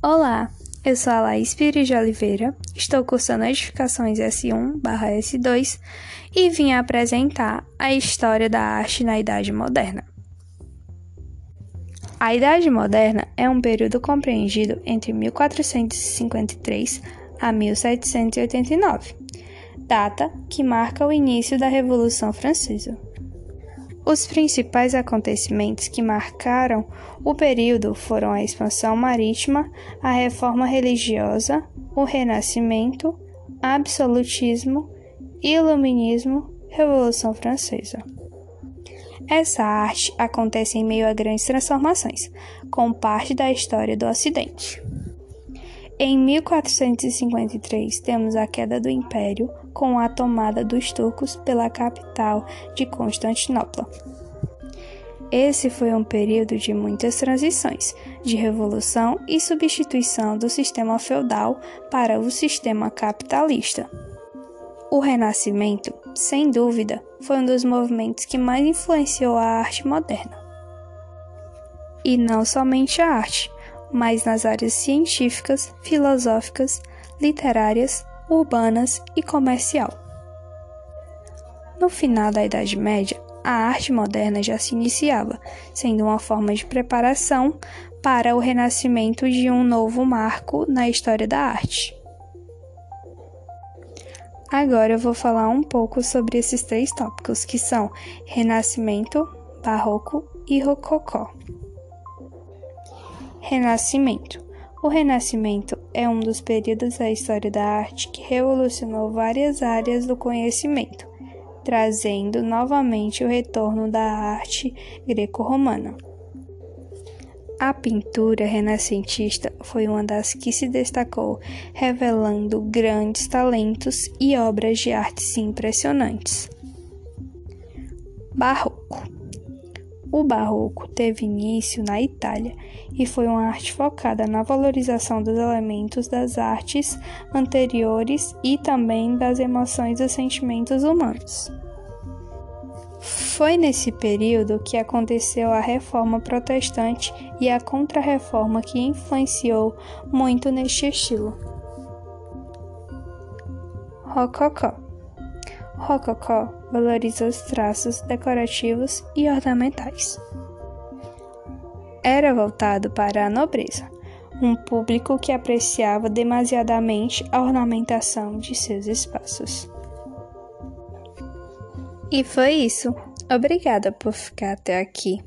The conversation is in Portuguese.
Olá, eu sou a Laís Pires de Oliveira, estou cursando Edificações S1/S2 e vim apresentar a história da arte na Idade Moderna. A Idade Moderna é um período compreendido entre 1453 a 1789, data que marca o início da Revolução Francesa. Os principais acontecimentos que marcaram o período foram a expansão marítima, a reforma religiosa, o renascimento, absolutismo, iluminismo, Revolução Francesa. Essa arte acontece em meio a grandes transformações, com parte da história do Ocidente. Em 1453, temos a queda do Império com a tomada dos turcos pela capital de Constantinopla. Esse foi um período de muitas transições, de revolução e substituição do sistema feudal para o sistema capitalista. O Renascimento, sem dúvida, foi um dos movimentos que mais influenciou a arte moderna. E não somente a arte, mas nas áreas científicas, filosóficas, literárias, urbanas e comercial. No final da Idade Média, a arte moderna já se iniciava, sendo uma forma de preparação para o renascimento de um novo marco na história da arte. Agora eu vou falar um pouco sobre esses três tópicos, que são Renascimento, Barroco e Rococó. Renascimento. O Renascimento é um dos períodos da história da arte que revolucionou várias áreas do conhecimento, trazendo novamente o retorno da arte greco-romana. A pintura renascentista foi uma das que se destacou, revelando grandes talentos e obras de arte impressionantes. Barroco o Barroco teve início na Itália e foi uma arte focada na valorização dos elementos das artes anteriores e também das emoções e sentimentos humanos. Foi nesse período que aconteceu a Reforma Protestante e a Contra-Reforma que influenciou muito neste estilo. Rococó Rococó valoriza os traços decorativos e ornamentais. Era voltado para a nobreza, um público que apreciava demasiadamente a ornamentação de seus espaços. E foi isso. Obrigada por ficar até aqui.